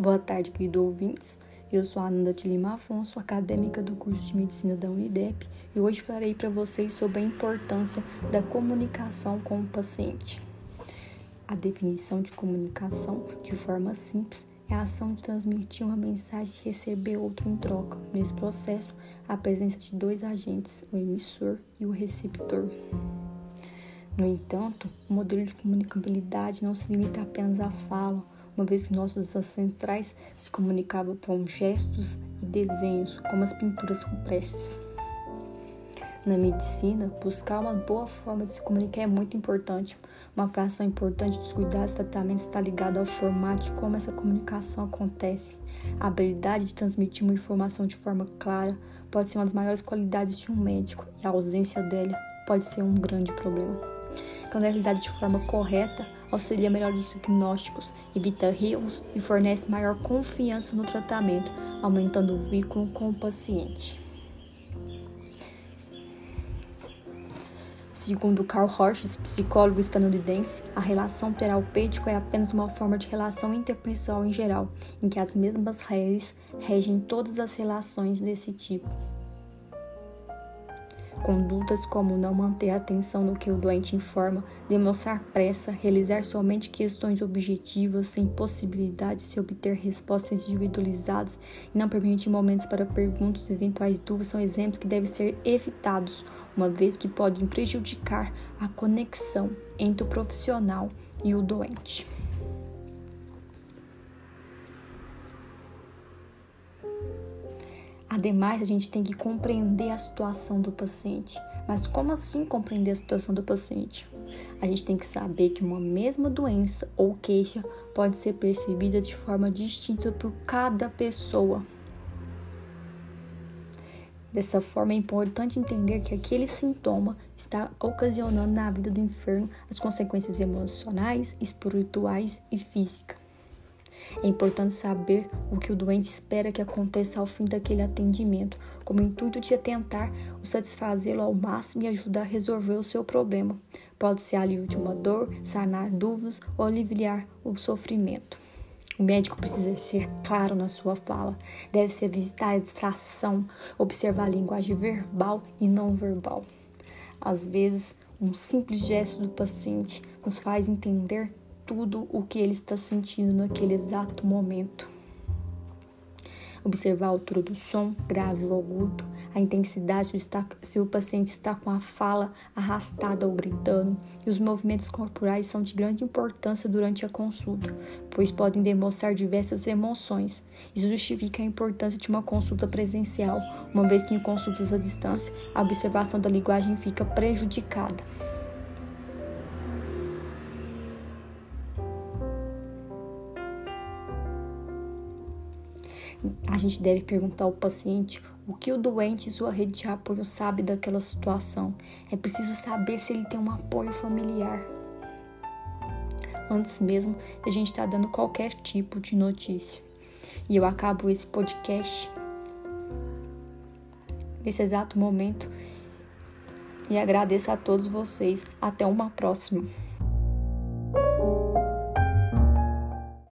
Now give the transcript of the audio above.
Boa tarde, queridos ouvintes. Eu sou a Ananda de Lima Afonso, acadêmica do curso de Medicina da Unidep, e hoje falarei para vocês sobre a importância da comunicação com o paciente. A definição de comunicação, de forma simples, é a ação de transmitir uma mensagem e receber outra em troca. Nesse processo, a presença de dois agentes, o emissor e o receptor. No entanto, o modelo de comunicabilidade não se limita apenas à fala, uma vez que nossos ancestrais se comunicavam com gestos e desenhos, como as pinturas rupestres. Na medicina, buscar uma boa forma de se comunicar é muito importante. Uma fração importante dos cuidados e tratamentos está ligada ao formato de como essa comunicação acontece. A habilidade de transmitir uma informação de forma clara pode ser uma das maiores qualidades de um médico e a ausência dela pode ser um grande problema quando é de forma correta, auxilia melhor os diagnósticos, evita erros e fornece maior confiança no tratamento, aumentando o vínculo com o paciente. Segundo Carl Rogers, psicólogo estadunidense, a relação terapêutico é apenas uma forma de relação interpessoal em geral, em que as mesmas regras regem todas as relações desse tipo. Condutas como não manter atenção no que o doente informa, demonstrar pressa, realizar somente questões objetivas sem possibilidade de se obter respostas individualizadas e não permitir momentos para perguntas e eventuais dúvidas são exemplos que devem ser evitados, uma vez que podem prejudicar a conexão entre o profissional e o doente. Ademais, a gente tem que compreender a situação do paciente. Mas como assim compreender a situação do paciente? A gente tem que saber que uma mesma doença ou queixa pode ser percebida de forma distinta por cada pessoa. Dessa forma, é importante entender que aquele sintoma está ocasionando na vida do enfermo as consequências emocionais, espirituais e físicas. É importante saber o que o doente espera que aconteça ao fim daquele atendimento, com o intuito de tentar o satisfazê-lo ao máximo e ajudar a resolver o seu problema. Pode ser alívio de uma dor, sanar dúvidas ou aliviar o sofrimento. O médico precisa ser claro na sua fala, deve ser evitar a distração, observar a linguagem verbal e não verbal. Às vezes, um simples gesto do paciente nos faz entender tudo o que ele está sentindo naquele exato momento. Observar a altura do som, grave ou agudo, a intensidade se o paciente está com a fala arrastada ou gritando, e os movimentos corporais são de grande importância durante a consulta, pois podem demonstrar diversas emoções. Isso justifica a importância de uma consulta presencial, uma vez que em consultas à distância a observação da linguagem fica prejudicada. A gente deve perguntar ao paciente o que o doente e sua rede de apoio sabe daquela situação. É preciso saber se ele tem um apoio familiar. Antes mesmo de a gente estar tá dando qualquer tipo de notícia. E eu acabo esse podcast nesse exato momento e agradeço a todos vocês. Até uma próxima.